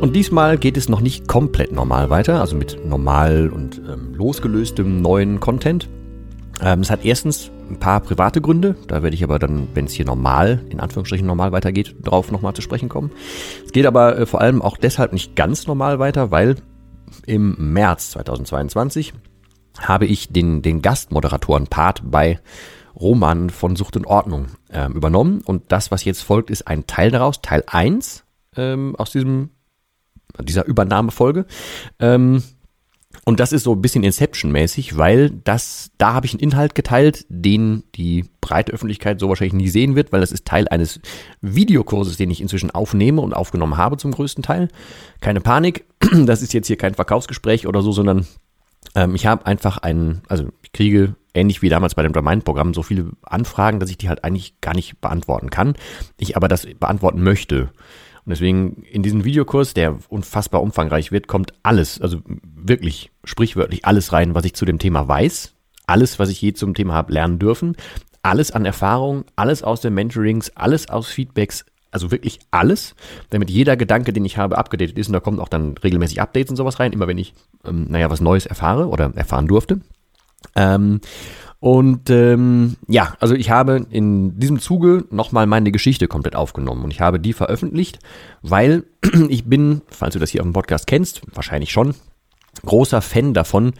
Und diesmal geht es noch nicht komplett normal weiter, also mit normal und ähm, losgelöstem neuen Content. Ähm, es hat erstens ein paar private Gründe, da werde ich aber dann, wenn es hier normal, in Anführungsstrichen normal weitergeht, drauf nochmal zu sprechen kommen. Es geht aber äh, vor allem auch deshalb nicht ganz normal weiter, weil im März 2022 habe ich den, den Gastmoderatoren-Part bei Roman von Sucht und Ordnung ähm, übernommen. Und das, was jetzt folgt, ist ein Teil daraus, Teil 1 ähm, aus diesem, dieser Übernahmefolge. Ähm, und das ist so ein bisschen Inception-mäßig, weil das, da habe ich einen Inhalt geteilt, den die breite Öffentlichkeit so wahrscheinlich nie sehen wird, weil das ist Teil eines Videokurses, den ich inzwischen aufnehme und aufgenommen habe zum größten Teil. Keine Panik, das ist jetzt hier kein Verkaufsgespräch oder so, sondern ähm, ich habe einfach einen, also ich kriege ähnlich wie damals bei dem Domain-Programm so viele Anfragen, dass ich die halt eigentlich gar nicht beantworten kann. Ich aber das beantworten möchte. Und deswegen in diesem Videokurs, der unfassbar umfangreich wird, kommt alles, also wirklich sprichwörtlich alles rein, was ich zu dem Thema weiß. Alles, was ich je zum Thema habe lernen dürfen. Alles an Erfahrung, alles aus den Mentorings, alles aus Feedbacks, also wirklich alles, damit jeder Gedanke, den ich habe, abgedatet ist. Und da kommen auch dann regelmäßig Updates und sowas rein, immer wenn ich, ähm, naja, was Neues erfahre oder erfahren durfte. Ähm, und ähm, ja, also ich habe in diesem Zuge nochmal meine Geschichte komplett aufgenommen und ich habe die veröffentlicht, weil ich bin, falls du das hier auf dem Podcast kennst, wahrscheinlich schon, großer Fan davon,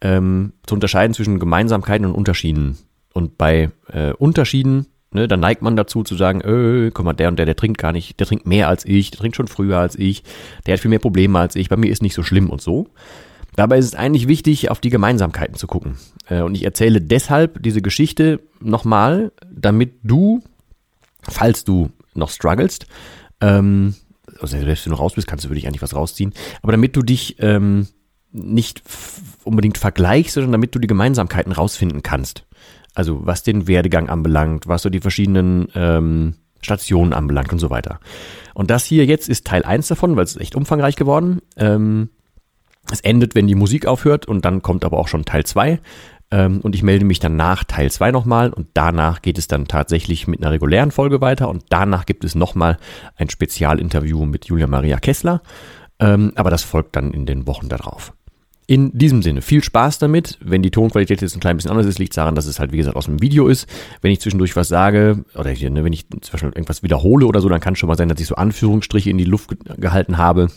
ähm, zu unterscheiden zwischen Gemeinsamkeiten und Unterschieden. Und bei äh, Unterschieden, ne, dann neigt man dazu zu sagen, äh, guck mal, der und der, der trinkt gar nicht, der trinkt mehr als ich, der trinkt schon früher als ich, der hat viel mehr Probleme als ich, bei mir ist nicht so schlimm und so. Dabei ist es eigentlich wichtig, auf die Gemeinsamkeiten zu gucken. Äh, und ich erzähle deshalb diese Geschichte nochmal, damit du, falls du noch strugglest, ähm, also selbst wenn du raus bist, kannst du wirklich eigentlich was rausziehen, aber damit du dich ähm, nicht unbedingt vergleichst, sondern damit du die Gemeinsamkeiten rausfinden kannst. Also was den Werdegang anbelangt, was so die verschiedenen ähm, Stationen anbelangt und so weiter. Und das hier jetzt ist Teil 1 davon, weil es ist echt umfangreich geworden. Ähm, es endet, wenn die Musik aufhört und dann kommt aber auch schon Teil 2. Ähm, und ich melde mich dann nach Teil 2 nochmal und danach geht es dann tatsächlich mit einer regulären Folge weiter und danach gibt es nochmal ein Spezialinterview mit Julia Maria Kessler. Ähm, aber das folgt dann in den Wochen darauf. In diesem Sinne, viel Spaß damit. Wenn die Tonqualität jetzt ein klein bisschen anders ist, liegt es daran, dass es halt, wie gesagt, aus dem Video ist. Wenn ich zwischendurch was sage, oder ne, wenn ich zum Beispiel irgendwas wiederhole oder so, dann kann es schon mal sein, dass ich so Anführungsstriche in die Luft gehalten habe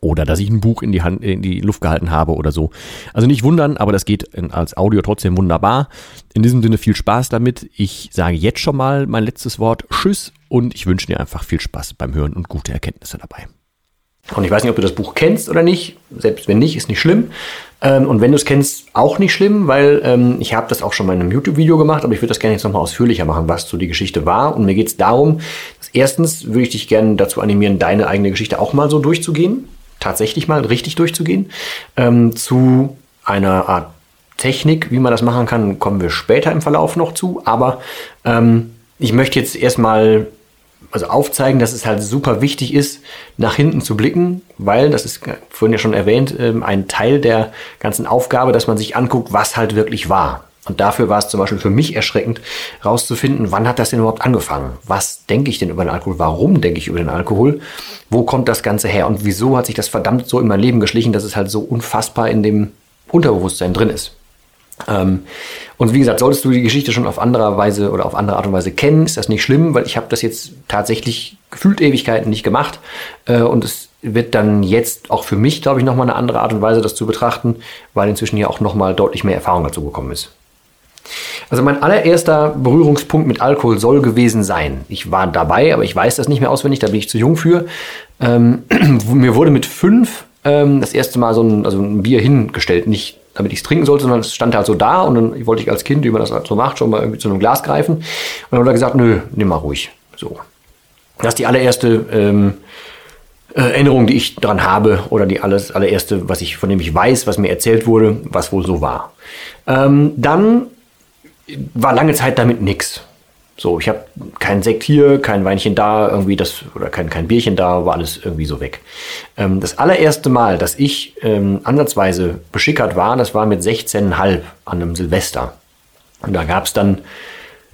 oder dass ich ein Buch in die Hand, in die Luft gehalten habe oder so. Also nicht wundern, aber das geht als Audio trotzdem wunderbar. In diesem Sinne viel Spaß damit. Ich sage jetzt schon mal mein letztes Wort. Tschüss und ich wünsche dir einfach viel Spaß beim Hören und gute Erkenntnisse dabei. Und ich weiß nicht, ob du das Buch kennst oder nicht. Selbst wenn nicht, ist nicht schlimm. Ähm, und wenn du es kennst, auch nicht schlimm, weil ähm, ich habe das auch schon mal in einem YouTube-Video gemacht, aber ich würde das gerne jetzt nochmal ausführlicher machen, was so die Geschichte war. Und mir geht es darum, dass erstens würde ich dich gerne dazu animieren, deine eigene Geschichte auch mal so durchzugehen tatsächlich mal richtig durchzugehen. Ähm, zu einer Art Technik, wie man das machen kann, kommen wir später im Verlauf noch zu. Aber ähm, ich möchte jetzt erstmal also aufzeigen, dass es halt super wichtig ist, nach hinten zu blicken, weil, das ist vorhin ja schon erwähnt, ähm, ein Teil der ganzen Aufgabe, dass man sich anguckt, was halt wirklich war. Und dafür war es zum Beispiel für mich erschreckend, rauszufinden, wann hat das denn überhaupt angefangen? Was denke ich denn über den Alkohol? Warum denke ich über den Alkohol? Wo kommt das Ganze her? Und wieso hat sich das verdammt so in mein Leben geschlichen, dass es halt so unfassbar in dem Unterbewusstsein drin ist? Ähm, und wie gesagt, solltest du die Geschichte schon auf andere Weise oder auf andere Art und Weise kennen, ist das nicht schlimm, weil ich habe das jetzt tatsächlich gefühlt Ewigkeiten nicht gemacht. Äh, und es wird dann jetzt auch für mich, glaube ich, nochmal eine andere Art und Weise, das zu betrachten, weil inzwischen ja auch nochmal deutlich mehr Erfahrung dazu gekommen ist. Also mein allererster Berührungspunkt mit Alkohol soll gewesen sein. Ich war dabei, aber ich weiß das nicht mehr auswendig, da bin ich zu jung für. Ähm, mir wurde mit fünf ähm, das erste Mal so ein, also ein Bier hingestellt, nicht damit ich es trinken sollte, sondern es stand halt so da und dann wollte ich als Kind, wie man das halt so macht, schon mal irgendwie zu einem Glas greifen. Und dann wurde er gesagt, nö, nimm mal ruhig. So. Das ist die allererste ähm, äh, Erinnerung, die ich daran habe, oder die alles, allererste, was ich, von dem ich weiß, was mir erzählt wurde, was wohl so war. Ähm, dann war lange Zeit damit nichts. So, ich habe kein Sekt hier, kein Weinchen da, irgendwie das, oder kein, kein Bierchen da, war alles irgendwie so weg. Ähm, das allererste Mal, dass ich ähm, ansatzweise beschickert war, das war mit 16,5 an einem Silvester. Und da gab es dann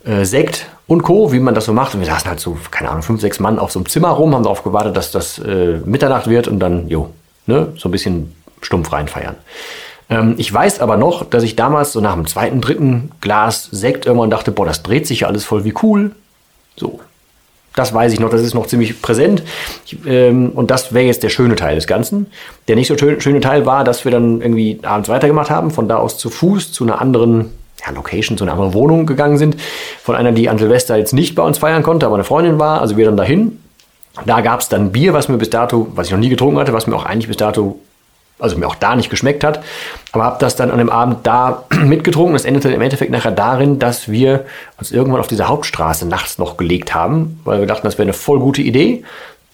äh, Sekt und Co., wie man das so macht. Und wir saßen halt so, keine Ahnung, fünf, sechs Mann auf so einem Zimmer rum, haben darauf gewartet, dass das äh, Mitternacht wird und dann, jo, ne, so ein bisschen stumpf reinfeiern. Ähm, ich weiß aber noch, dass ich damals so nach dem zweiten, dritten Glas Sekt irgendwann dachte, boah, das dreht sich ja alles voll wie cool. So. Das weiß ich noch, das ist noch ziemlich präsent. Ich, ähm, und das wäre jetzt der schöne Teil des Ganzen. Der nicht so schöne Teil war, dass wir dann irgendwie abends weitergemacht haben, von da aus zu Fuß zu einer anderen ja, Location, zu einer anderen Wohnung gegangen sind. Von einer, die an Silvester jetzt nicht bei uns feiern konnte, aber eine Freundin war. Also wir dann dahin. Da gab es dann Bier, was mir bis dato, was ich noch nie getrunken hatte, was mir auch eigentlich bis dato also mir auch da nicht geschmeckt hat. Aber habe das dann an dem Abend da mitgetrunken. Das endete im Endeffekt nachher darin, dass wir uns irgendwann auf dieser Hauptstraße nachts noch gelegt haben, weil wir dachten, das wäre eine voll gute Idee.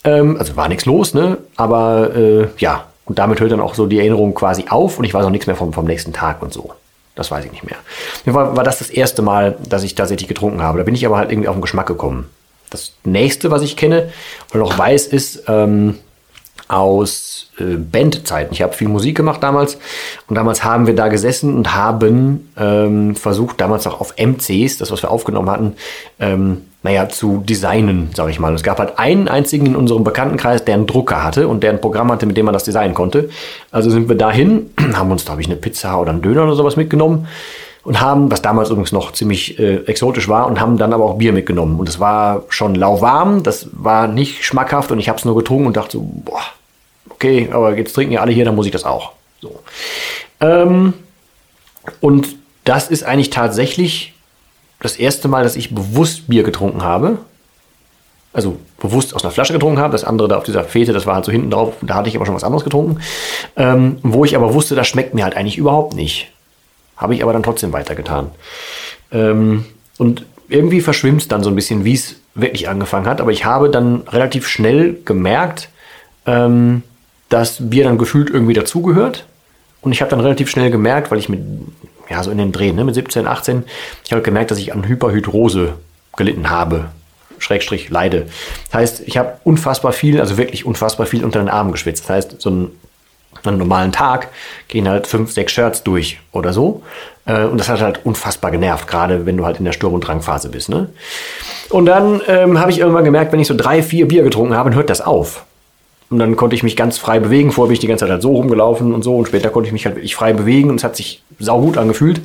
Ähm, also war nichts los, ne? Aber äh, ja, und damit hört dann auch so die Erinnerung quasi auf und ich weiß auch nichts mehr vom, vom nächsten Tag und so. Das weiß ich nicht mehr. Mir war, war das das erste Mal, dass ich tatsächlich getrunken habe. Da bin ich aber halt irgendwie auf den Geschmack gekommen. Das nächste, was ich kenne und noch weiß, ist ähm, aus äh, Bandzeiten. Ich habe viel Musik gemacht damals und damals haben wir da gesessen und haben ähm, versucht, damals auch auf MCs, das was wir aufgenommen hatten, ähm, naja, zu designen, sage ich mal. Es gab halt einen einzigen in unserem Bekanntenkreis, der einen Drucker hatte und der ein Programm hatte, mit dem man das designen konnte. Also sind wir dahin, haben uns, glaube ich, eine Pizza oder einen Döner oder sowas mitgenommen und haben, was damals übrigens noch ziemlich äh, exotisch war, und haben dann aber auch Bier mitgenommen. Und es war schon lauwarm, das war nicht schmackhaft und ich habe es nur getrunken und dachte so, boah, okay, aber jetzt trinken ja alle hier, dann muss ich das auch. So. Ähm, und das ist eigentlich tatsächlich das erste Mal, dass ich bewusst Bier getrunken habe. Also bewusst aus einer Flasche getrunken habe. Das andere da auf dieser Fete, das war halt so hinten drauf, da hatte ich aber schon was anderes getrunken. Ähm, wo ich aber wusste, das schmeckt mir halt eigentlich überhaupt nicht. Habe ich aber dann trotzdem weitergetan. Ähm, und irgendwie verschwimmt es dann so ein bisschen, wie es wirklich angefangen hat. Aber ich habe dann relativ schnell gemerkt, ähm, dass Bier dann gefühlt irgendwie dazugehört. Und ich habe dann relativ schnell gemerkt, weil ich mit, ja, so in den Drehen, ne, mit 17, 18, ich habe gemerkt, dass ich an Hyperhydrose gelitten habe. Schrägstrich leide. Das heißt, ich habe unfassbar viel, also wirklich unfassbar viel unter den Armen geschwitzt. Das heißt, so ein, einen normalen Tag gehen halt fünf, sechs Shirts durch oder so. Äh, und das hat halt unfassbar genervt, gerade wenn du halt in der Sturm- und Drangphase bist. Ne? Und dann ähm, habe ich irgendwann gemerkt, wenn ich so drei, vier Bier getrunken habe, dann hört das auf. Und dann konnte ich mich ganz frei bewegen. Vorher bin ich die ganze Zeit halt so rumgelaufen und so. Und später konnte ich mich halt wirklich frei bewegen und es hat sich saugut angefühlt.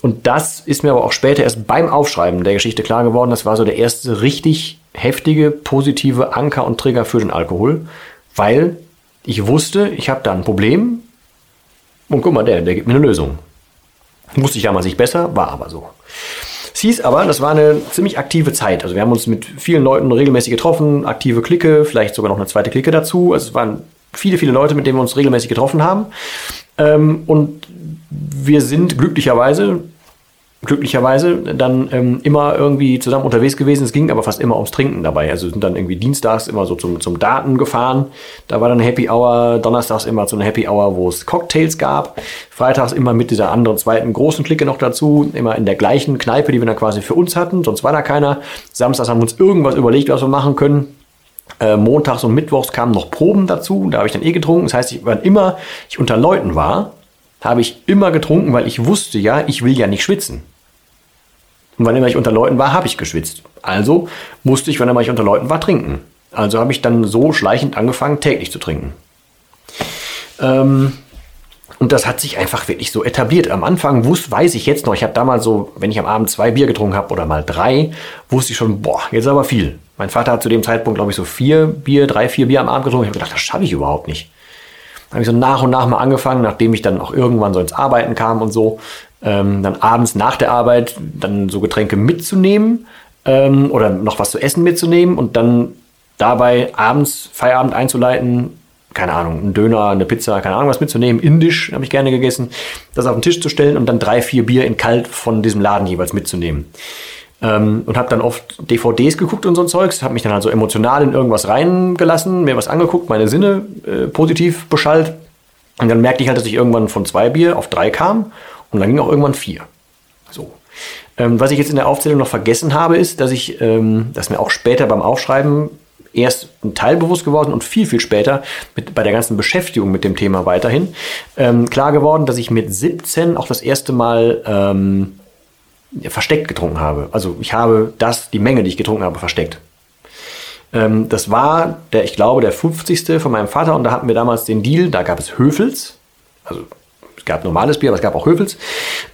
Und das ist mir aber auch später erst beim Aufschreiben der Geschichte klar geworden. Das war so der erste richtig heftige, positive Anker und Trigger für den Alkohol. Weil ich wusste, ich habe da ein Problem. Und guck mal, der, der gibt mir eine Lösung. Wusste ich damals nicht besser, war aber so. Es hieß aber, das war eine ziemlich aktive Zeit. Also wir haben uns mit vielen Leuten regelmäßig getroffen, aktive Clique, vielleicht sogar noch eine zweite Clique dazu. Also es waren viele, viele Leute, mit denen wir uns regelmäßig getroffen haben. Ähm, und wir sind glücklicherweise glücklicherweise dann ähm, immer irgendwie zusammen unterwegs gewesen. Es ging aber fast immer ums Trinken dabei. Also sind dann irgendwie dienstags immer so zum, zum Daten gefahren. Da war dann Happy Hour, donnerstags immer so eine Happy Hour, wo es Cocktails gab. Freitags immer mit dieser anderen zweiten großen Clique noch dazu. Immer in der gleichen Kneipe, die wir dann quasi für uns hatten. Sonst war da keiner. Samstags haben wir uns irgendwas überlegt, was wir machen können. Äh, montags und mittwochs kamen noch Proben dazu. Da habe ich dann eh getrunken. Das heißt, ich, wann immer ich unter Leuten war, habe ich immer getrunken, weil ich wusste ja, ich will ja nicht schwitzen. Und wann immer ich unter Leuten war, habe ich geschwitzt. Also musste ich, wann immer ich unter Leuten war, trinken. Also habe ich dann so schleichend angefangen, täglich zu trinken. Ähm, Und das hat sich einfach wirklich so etabliert. Am Anfang wusste, weiß ich jetzt noch, ich habe damals so, wenn ich am Abend zwei Bier getrunken habe oder mal drei, wusste ich schon, boah, jetzt aber viel. Mein Vater hat zu dem Zeitpunkt, glaube ich, so vier Bier, drei, vier Bier am Abend getrunken. Ich habe gedacht, das schaffe ich überhaupt nicht. Habe ich so nach und nach mal angefangen, nachdem ich dann auch irgendwann so ins Arbeiten kam und so, ähm, dann abends nach der Arbeit dann so Getränke mitzunehmen ähm, oder noch was zu essen mitzunehmen und dann dabei abends Feierabend einzuleiten, keine Ahnung, einen Döner, eine Pizza, keine Ahnung was mitzunehmen, indisch habe ich gerne gegessen, das auf den Tisch zu stellen und dann drei, vier Bier in kalt von diesem Laden jeweils mitzunehmen. Ähm, und habe dann oft DVDs geguckt und so ein Zeugs, habe mich dann also emotional in irgendwas reingelassen, mir was angeguckt, meine Sinne äh, positiv beschallt. Und dann merkte ich halt, dass ich irgendwann von zwei Bier auf drei kam und dann ging auch irgendwann vier. So. Ähm, was ich jetzt in der Aufzählung noch vergessen habe, ist, dass ich, ähm, dass mir auch später beim Aufschreiben erst ein Teil bewusst geworden und viel, viel später mit, bei der ganzen Beschäftigung mit dem Thema weiterhin ähm, klar geworden, dass ich mit 17 auch das erste Mal ähm, versteckt getrunken habe. Also ich habe das, die Menge, die ich getrunken habe, versteckt. Ähm, das war der, ich glaube, der 50. von meinem Vater und da hatten wir damals den Deal, da gab es Höfels, also es gab normales Bier, aber es gab auch Höfels.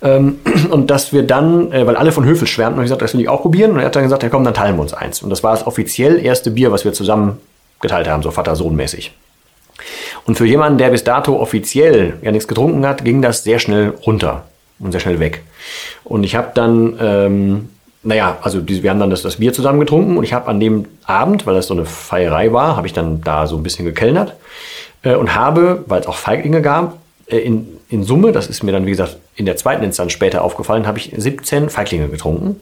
Ähm, und dass wir dann, äh, weil alle von Höfels schwärmten, und ich gesagt, das will ich auch probieren. Und er hat dann gesagt, ja komm, dann teilen wir uns eins. Und das war das offiziell erste Bier, was wir zusammen geteilt haben, so Vater-Sohn-mäßig. Und für jemanden, der bis dato offiziell ja nichts getrunken hat, ging das sehr schnell runter und sehr schnell weg. Und ich habe dann, ähm, naja, also die, wir haben dann das, das Bier zusammen getrunken und ich habe an dem Abend, weil das so eine Feierei war, habe ich dann da so ein bisschen gekellnert äh, und habe, weil es auch Feiglinge gab, äh, in, in Summe, das ist mir dann wie gesagt in der zweiten Instanz später aufgefallen, habe ich 17 Feiglinge getrunken,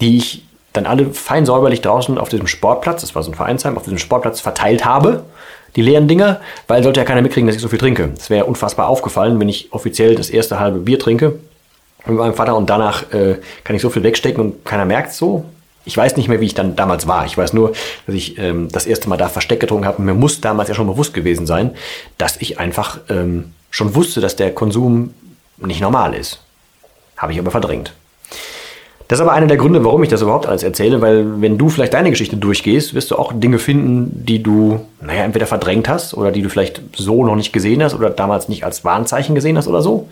die ich dann alle fein säuberlich draußen auf diesem Sportplatz, das war so ein Vereinsheim, auf diesem Sportplatz verteilt habe die leeren Dinger, weil sollte ja keiner mitkriegen, dass ich so viel trinke. Es wäre unfassbar aufgefallen, wenn ich offiziell das erste halbe Bier trinke mit meinem Vater und danach äh, kann ich so viel wegstecken und keiner merkt so. Ich weiß nicht mehr, wie ich dann damals war. Ich weiß nur, dass ich ähm, das erste Mal da Versteck getrunken habe. Mir muss damals ja schon bewusst gewesen sein, dass ich einfach ähm, schon wusste, dass der Konsum nicht normal ist. Habe ich aber verdrängt. Das ist aber einer der Gründe, warum ich das überhaupt alles erzähle, weil wenn du vielleicht deine Geschichte durchgehst, wirst du auch Dinge finden, die du, naja, entweder verdrängt hast oder die du vielleicht so noch nicht gesehen hast oder damals nicht als Warnzeichen gesehen hast oder so.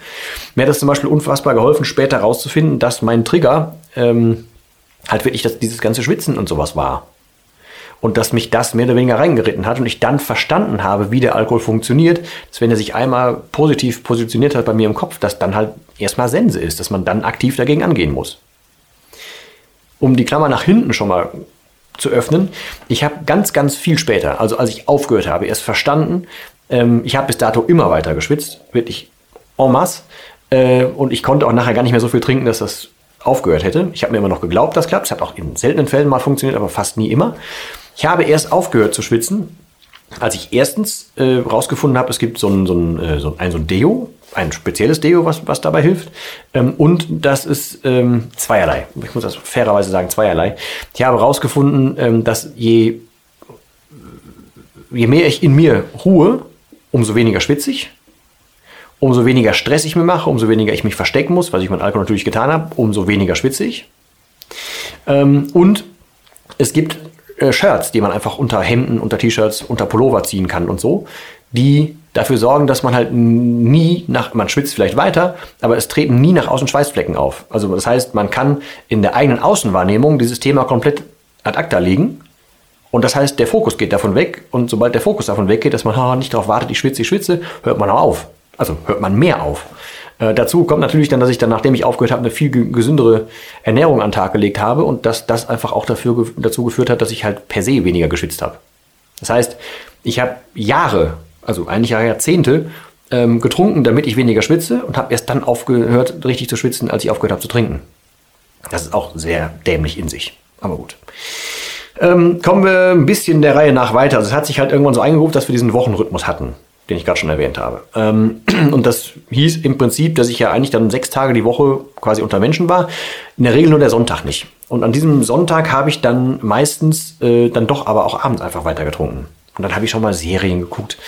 Mir hat das zum Beispiel unfassbar geholfen, später herauszufinden, dass mein Trigger ähm, halt wirklich das, dieses ganze Schwitzen und sowas war. Und dass mich das mehr oder weniger reingeritten hat und ich dann verstanden habe, wie der Alkohol funktioniert, dass wenn er sich einmal positiv positioniert hat bei mir im Kopf, dass dann halt erstmal Sense ist, dass man dann aktiv dagegen angehen muss um die Klammer nach hinten schon mal zu öffnen, ich habe ganz, ganz viel später, also als ich aufgehört habe, erst verstanden, ähm, ich habe bis dato immer weiter geschwitzt, wirklich en masse. Äh, und ich konnte auch nachher gar nicht mehr so viel trinken, dass das aufgehört hätte. Ich habe mir immer noch geglaubt, das klappt. Es hat auch in seltenen Fällen mal funktioniert, aber fast nie immer. Ich habe erst aufgehört zu schwitzen, als ich erstens äh, rausgefunden habe, es gibt so ein, so ein, äh, so ein, so ein Deo, ein spezielles Deo, was, was dabei hilft. Ähm, und das ist ähm, zweierlei. Ich muss das fairerweise sagen, zweierlei. Ich habe herausgefunden, ähm, dass je, je mehr ich in mir ruhe, umso weniger schwitze ich. Umso weniger Stress ich mir mache, umso weniger ich mich verstecken muss, was ich mit Alkohol natürlich getan habe, umso weniger schwitze ich. Ähm, und es gibt äh, Shirts, die man einfach unter Hemden, unter T-Shirts, unter Pullover ziehen kann und so, die dafür sorgen, dass man halt nie nach, man schwitzt vielleicht weiter, aber es treten nie nach außen Schweißflecken auf. Also das heißt, man kann in der eigenen Außenwahrnehmung dieses Thema komplett ad acta legen. Und das heißt, der Fokus geht davon weg. Und sobald der Fokus davon weggeht, dass man ha, nicht darauf wartet, ich schwitze, ich schwitze, hört man auch auf. Also hört man mehr auf. Äh, dazu kommt natürlich dann, dass ich dann, nachdem ich aufgehört habe, eine viel gesündere Ernährung an den Tag gelegt habe und dass das einfach auch dafür, dazu geführt hat, dass ich halt per se weniger geschwitzt habe. Das heißt, ich habe Jahre also eigentlich Jahrzehnte, ähm, getrunken, damit ich weniger schwitze und habe erst dann aufgehört, richtig zu schwitzen, als ich aufgehört habe zu trinken. Das ist auch sehr dämlich in sich. Aber gut. Ähm, kommen wir ein bisschen der Reihe nach weiter. Also es hat sich halt irgendwann so eingerufen, dass wir diesen Wochenrhythmus hatten, den ich gerade schon erwähnt habe. Ähm, und das hieß im Prinzip, dass ich ja eigentlich dann sechs Tage die Woche quasi unter Menschen war. In der Regel nur der Sonntag nicht. Und an diesem Sonntag habe ich dann meistens äh, dann doch aber auch abends einfach weiter getrunken. Und dann habe ich schon mal Serien geguckt.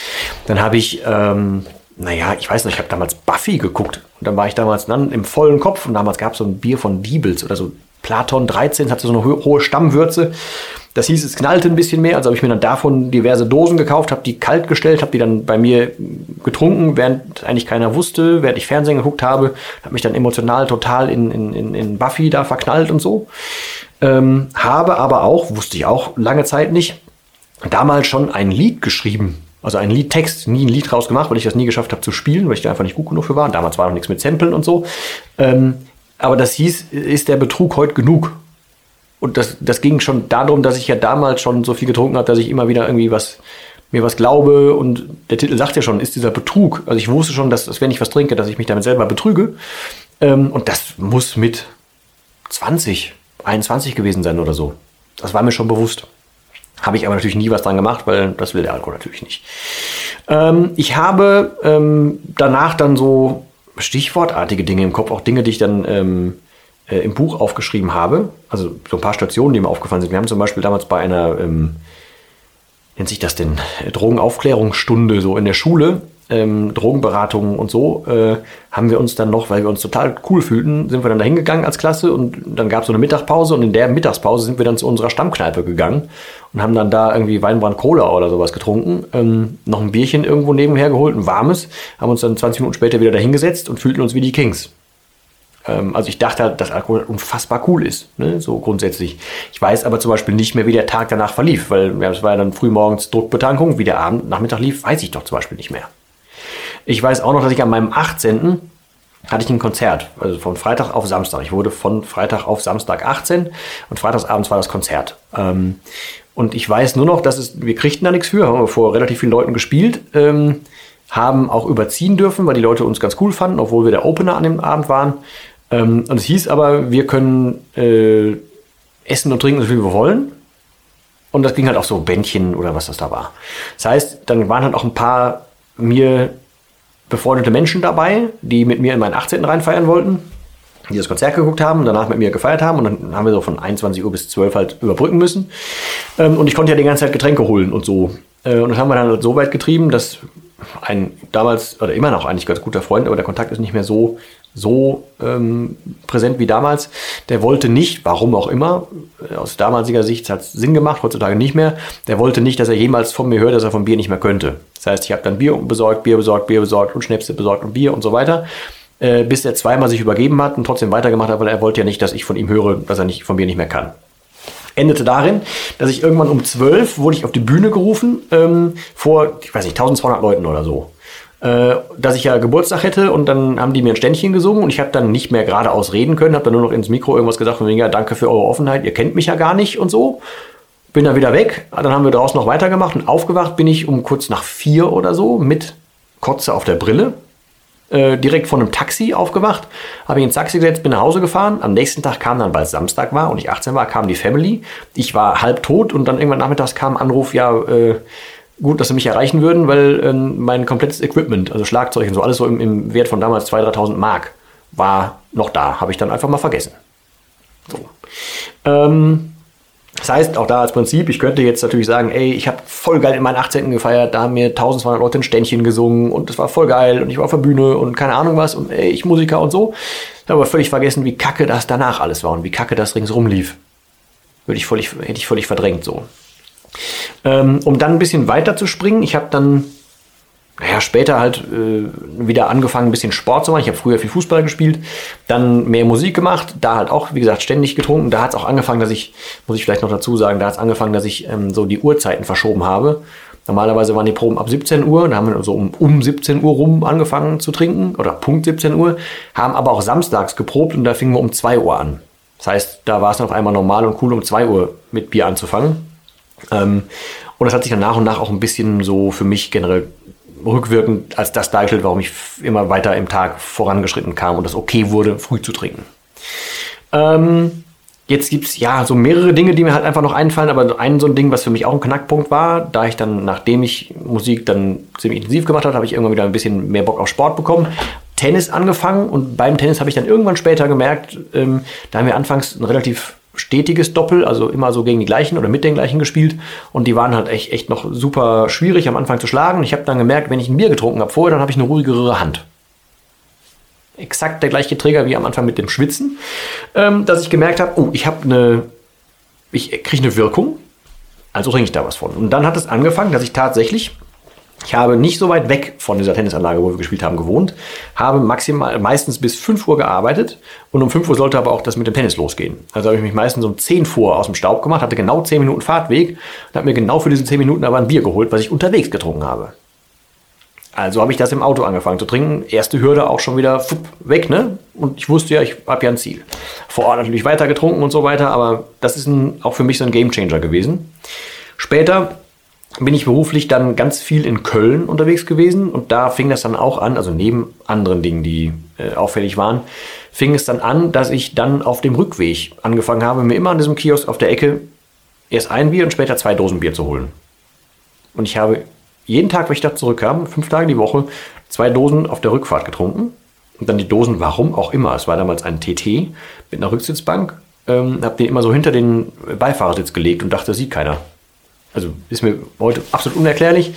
Dann habe ich, ähm, naja, ich weiß nicht, ich habe damals Buffy geguckt. Und dann war ich damals dann im vollen Kopf. Und damals gab es so ein Bier von Diebels oder so. Platon 13 hatte so eine hohe Stammwürze. Das hieß, es knallte ein bisschen mehr. Also habe ich mir dann davon diverse Dosen gekauft, habe die kalt gestellt, habe die dann bei mir getrunken, während eigentlich keiner wusste, während ich Fernsehen geguckt habe, habe mich dann emotional total in, in, in Buffy da verknallt und so. Ähm, habe aber auch, wusste ich auch lange Zeit nicht, damals schon ein Lied geschrieben. Also ein Liedtext, nie ein Lied rausgemacht, weil ich das nie geschafft habe zu spielen, weil ich da einfach nicht gut genug für war. Damals war noch nichts mit Samplen und so. Ähm, aber das hieß, ist der Betrug heute genug? Und das, das ging schon darum, dass ich ja damals schon so viel getrunken habe, dass ich immer wieder irgendwie was, mir was glaube. Und der Titel sagt ja schon, ist dieser Betrug. Also ich wusste schon, dass, dass wenn ich was trinke, dass ich mich damit selber betrüge. Ähm, und das muss mit 20, 21 gewesen sein oder so. Das war mir schon bewusst. Habe ich aber natürlich nie was dran gemacht, weil das will der Alkohol natürlich nicht. Ähm, ich habe ähm, danach dann so stichwortartige Dinge im Kopf, auch Dinge, die ich dann ähm, äh, im Buch aufgeschrieben habe. Also so ein paar Stationen, die mir aufgefallen sind. Wir haben zum Beispiel damals bei einer, ähm, nennt sich das denn, Drogenaufklärungsstunde so in der Schule, ähm, Drogenberatungen und so, äh, haben wir uns dann noch, weil wir uns total cool fühlten, sind wir dann da hingegangen als Klasse und dann gab es so eine Mittagspause und in der Mittagspause sind wir dann zu unserer Stammkneipe gegangen und haben dann da irgendwie Weinbrand Cola oder sowas getrunken, ähm, noch ein Bierchen irgendwo nebenher geholt, ein warmes, haben uns dann 20 Minuten später wieder da hingesetzt und fühlten uns wie die Kings. Ähm, also ich dachte halt, dass Alkohol unfassbar cool ist, ne? so grundsätzlich. Ich weiß aber zum Beispiel nicht mehr, wie der Tag danach verlief, weil es war ja dann frühmorgens Druckbetankung, wie der Abend, Nachmittag lief, weiß ich doch zum Beispiel nicht mehr. Ich weiß auch noch, dass ich an meinem 18. hatte ich ein Konzert, also von Freitag auf Samstag. Ich wurde von Freitag auf Samstag 18 und freitagsabends war das Konzert. Ähm, und ich weiß nur noch, dass es, wir kriegten da nichts für, haben wir vor relativ vielen Leuten gespielt, ähm, haben auch überziehen dürfen, weil die Leute uns ganz cool fanden, obwohl wir der Opener an dem Abend waren. Ähm, und es hieß aber, wir können äh, essen und trinken, so viel wir wollen. Und das ging halt auch so Bändchen oder was das da war. Das heißt, dann waren halt auch ein paar mir befreundete Menschen dabei, die mit mir in meinen 18. reinfeiern wollten, die das Konzert geguckt haben, danach mit mir gefeiert haben und dann haben wir so von 21 Uhr bis 12 halt überbrücken müssen. Ähm, und ich konnte ja die ganze Zeit Getränke holen und so. Äh, und das haben wir dann halt so weit getrieben, dass ein damals oder immer noch eigentlich ganz guter Freund, aber der Kontakt ist nicht mehr so so ähm, präsent wie damals. Der wollte nicht, warum auch immer, äh, aus damaliger Sicht hat es Sinn gemacht, heutzutage nicht mehr. Der wollte nicht, dass er jemals von mir hört, dass er von Bier nicht mehr könnte. Das heißt, ich habe dann Bier besorgt, Bier besorgt, Bier besorgt und Schnäpse besorgt und Bier und so weiter, äh, bis er zweimal sich übergeben hat und trotzdem weitergemacht hat, weil er wollte ja nicht, dass ich von ihm höre, dass er nicht von Bier nicht mehr kann endete darin, dass ich irgendwann um 12 wurde ich auf die Bühne gerufen ähm, vor, ich weiß nicht, 1200 Leuten oder so äh, dass ich ja Geburtstag hätte und dann haben die mir ein Ständchen gesungen und ich habe dann nicht mehr geradeaus reden können, habe dann nur noch ins Mikro irgendwas gesagt von wegen, ja, danke für eure Offenheit, ihr kennt mich ja gar nicht und so. Bin dann wieder weg, dann haben wir draußen noch weitergemacht und aufgewacht bin ich um kurz nach vier oder so mit Kotze auf der Brille. Äh, direkt von einem Taxi aufgewacht, habe ich ins Taxi gesetzt, bin nach Hause gefahren. Am nächsten Tag kam dann, weil es Samstag war und ich 18 war, kam die Family. Ich war halb tot und dann irgendwann nachmittags kam ein Anruf, ja, äh, gut, dass sie mich erreichen würden, weil ähm, mein komplettes Equipment, also Schlagzeug und so, alles so im, im Wert von damals 2.000, 3.000 Mark, war noch da. Habe ich dann einfach mal vergessen. So. Ähm, das heißt, auch da als Prinzip, ich könnte jetzt natürlich sagen, ey, ich habe voll geil in meinen 18. gefeiert, da haben mir 1200 Leute ein Ständchen gesungen und es war voll geil und ich war auf der Bühne und keine Ahnung was und ey, ich Musiker und so. Ich habe aber völlig vergessen, wie kacke das danach alles war und wie kacke das ringsrum lief. Würde ich völlig, hätte ich völlig verdrängt so. Ähm, um dann ein bisschen weiter zu springen, ich habe dann naja, später halt äh, wieder angefangen, ein bisschen Sport zu machen. Ich habe früher viel Fußball gespielt, dann mehr Musik gemacht, da halt auch, wie gesagt, ständig getrunken. Da hat es auch angefangen, dass ich, muss ich vielleicht noch dazu sagen, da hat es angefangen, dass ich ähm, so die Uhrzeiten verschoben habe. Normalerweise waren die Proben ab 17 Uhr, da haben wir so um, um 17 Uhr rum angefangen zu trinken, oder Punkt 17 Uhr, haben aber auch samstags geprobt und da fingen wir um 2 Uhr an. Das heißt, da war es dann auf einmal normal und cool, um 2 Uhr mit Bier anzufangen. Ähm, und das hat sich dann nach und nach auch ein bisschen so für mich generell rückwirkend als das dargestellt, warum ich immer weiter im Tag vorangeschritten kam und das okay wurde, früh zu trinken. Ähm, jetzt gibt es ja so mehrere Dinge, die mir halt einfach noch einfallen, aber ein so ein Ding, was für mich auch ein Knackpunkt war, da ich dann, nachdem ich Musik dann ziemlich intensiv gemacht habe, habe ich irgendwann wieder ein bisschen mehr Bock auf Sport bekommen. Tennis angefangen und beim Tennis habe ich dann irgendwann später gemerkt, ähm, da haben wir anfangs ein relativ stetiges Doppel, also immer so gegen die gleichen oder mit den gleichen gespielt. Und die waren halt echt, echt noch super schwierig am Anfang zu schlagen. Ich habe dann gemerkt, wenn ich ein Bier getrunken habe vorher, dann habe ich eine ruhigere Hand. Exakt der gleiche Träger wie am Anfang mit dem Schwitzen, ähm, dass ich gemerkt habe, oh, ich habe eine, ich kriege eine Wirkung, also trinke ich da was von. Und dann hat es angefangen, dass ich tatsächlich Ich habe nicht so weit weg von dieser Tennisanlage, wo wir gespielt haben, gewohnt, habe maximal meistens bis 5 Uhr gearbeitet und um 5 Uhr sollte aber auch das mit dem Tennis losgehen. Also habe ich mich meistens um 10 vor aus dem Staub gemacht, hatte genau 10 Minuten Fahrtweg und habe mir genau für diese 10 Minuten aber ein Bier geholt, was ich unterwegs getrunken habe. Also habe ich das im Auto angefangen zu trinken. Erste Hürde auch schon wieder weg, ne? Und ich wusste ja, ich habe ja ein Ziel. Vor Ort natürlich weiter getrunken und so weiter, aber das ist ein, auch für mich so ein Gamechanger gewesen. Später bin ich beruflich dann ganz viel in Köln unterwegs gewesen und da fing das dann auch an, also neben anderen Dingen, die äh, auffällig waren, fing es dann an, dass ich dann auf dem Rückweg angefangen habe, mir immer an diesem Kiosk auf der Ecke erst ein Bier und später zwei Dosen Bier zu holen. Und ich habe jeden Tag, wenn ich da zurückkam, fünf Tage die Woche, zwei Dosen auf der Rückfahrt getrunken. Und dann die Dosen, warum auch immer. Es war damals ein TT mit einer Rücksitzbank. Ähm, habe den immer so hinter den Beifahrersitz gelegt und dachte, sieht keiner. Also ist mir heute absolut unerklärlich.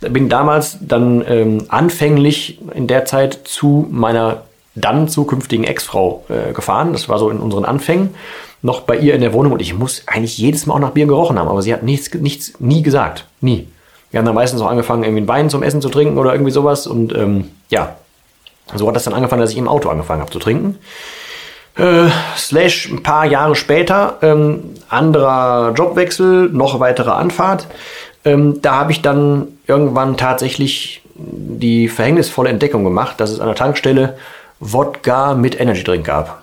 Bin damals dann ähm, anfänglich in der Zeit zu meiner dann zukünftigen Ex-Frau äh, gefahren. Das war so in unseren Anfängen. Noch bei ihr in der Wohnung und ich muss eigentlich jedes Mal auch nach Bier gerochen haben, aber sie hat nichts, nichts nie gesagt. Nie. Wir haben dann meistens auch angefangen, irgendwie einen Wein zum Essen zu trinken oder irgendwie sowas. Und ähm, ja, so hat das dann angefangen, dass ich im Auto angefangen habe zu trinken. Äh, slash ein paar Jahre später, ähm, anderer Jobwechsel, noch weitere Anfahrt. Ähm, da habe ich dann irgendwann tatsächlich die verhängnisvolle Entdeckung gemacht, dass es an der Tankstelle Wodka mit Energy Drink gab.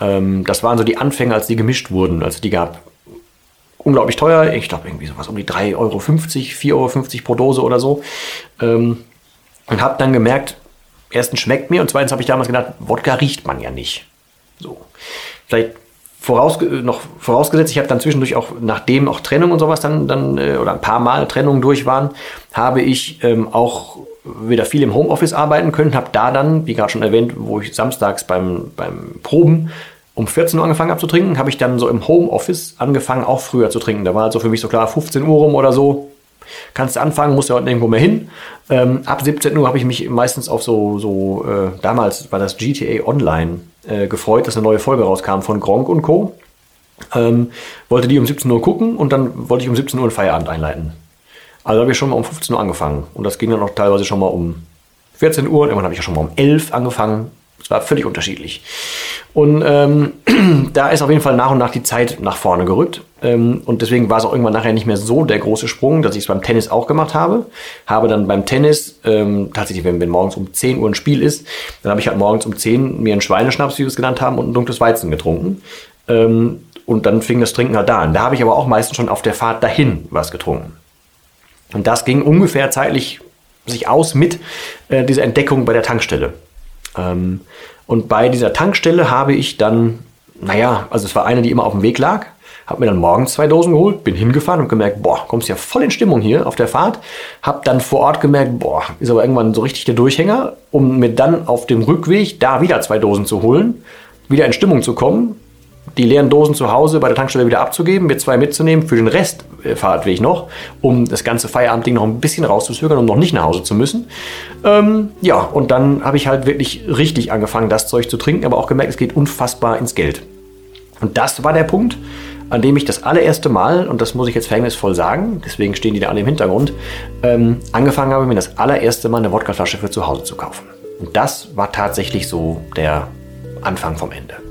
Ähm, das waren so die Anfänge, als die gemischt wurden, als die gab unglaublich teuer. Ich glaube, irgendwie sowas um die 3,50 Euro, 4,50 Euro pro Dose oder so. Ähm, und habe dann gemerkt, erstens schmeckt mir und zweitens habe ich damals gedacht, Wodka riecht man ja nicht. So. Vielleicht vorausge noch vorausgesetzt, ich habe dann zwischendurch auch, nachdem auch Trennung und sowas dann, dann äh, oder ein paar Mal Trennungen durch waren, habe ich ähm, auch wieder viel im Homeoffice arbeiten können, habe da dann, wie gerade schon erwähnt, wo ich samstags beim, beim Proben um 14 Uhr angefangen habe zu trinken, habe ich dann so im Homeoffice angefangen, auch früher zu trinken. Da war also für mich so klar, 15 Uhr rum oder so, kannst du anfangen, musst ja heute irgendwo mehr hin. Ähm, ab 17 Uhr habe ich mich meistens auf so, so äh, damals war das GTA Online äh, gefreut, dass eine neue Folge rauskam von Gronk und Co. Ähm, wollte die um 17 Uhr gucken und dann wollte ich um 17 Uhr einen Feierabend einleiten. Also habe ich schon mal um 15 Uhr angefangen und das ging dann auch teilweise schon mal um 14 Uhr, irgendwann habe ich ja schon mal um 11 angefangen. Es war völlig unterschiedlich. Und ähm, da ist auf jeden Fall nach und nach die Zeit nach vorne gerückt. Ähm, und deswegen war es auch irgendwann nachher nicht mehr so der große Sprung, dass ich es beim Tennis auch gemacht habe. Habe dann beim Tennis, ähm, tatsächlich, wenn, wenn morgens um 10 Uhr ein Spiel ist, dann habe ich halt morgens um 10 mir einen Schweineschnaps, wie wir es genannt haben, und ein dunkles Weizen getrunken. Ähm, und dann fing das Trinken halt da an. Da habe ich aber auch meistens schon auf der Fahrt dahin was getrunken. Und das ging ungefähr zeitlich sich aus mit äh, dieser Entdeckung bei der Tankstelle. Ähm, und bei dieser Tankstelle habe ich dann, naja, also es war eine, die immer auf dem Weg lag, habe mir dann morgens zwei Dosen geholt, bin hingefahren und gemerkt, boah, kommst ja voll in Stimmung hier auf der Fahrt. Habe dann vor Ort gemerkt, boah, ist aber irgendwann so richtig der Durchhänger, um mir dann auf dem Rückweg da wieder zwei Dosen zu holen, wieder in Stimmung zu kommen, die leeren Dosen zu Hause bei der Tankstelle wieder abzugeben, mir zwei mitzunehmen für den Rest äh, noch, um das ganze Feierabendding noch ein bisschen rauszuzögern, um noch nicht nach Hause zu müssen. Ähm, ja, und dann habe ich halt wirklich richtig angefangen, das Zeug zu trinken, aber auch gemerkt, es geht unfassbar ins Geld. Und das war der Punkt, an dem ich das allererste Mal, und das muss ich jetzt verhängnisvoll sagen, deswegen stehen die da alle im Hintergrund, ähm, angefangen habe, mir das allererste Mal eine Wodkaflasche für zu Hause zu kaufen. Und das war tatsächlich so der Anfang vom Ende.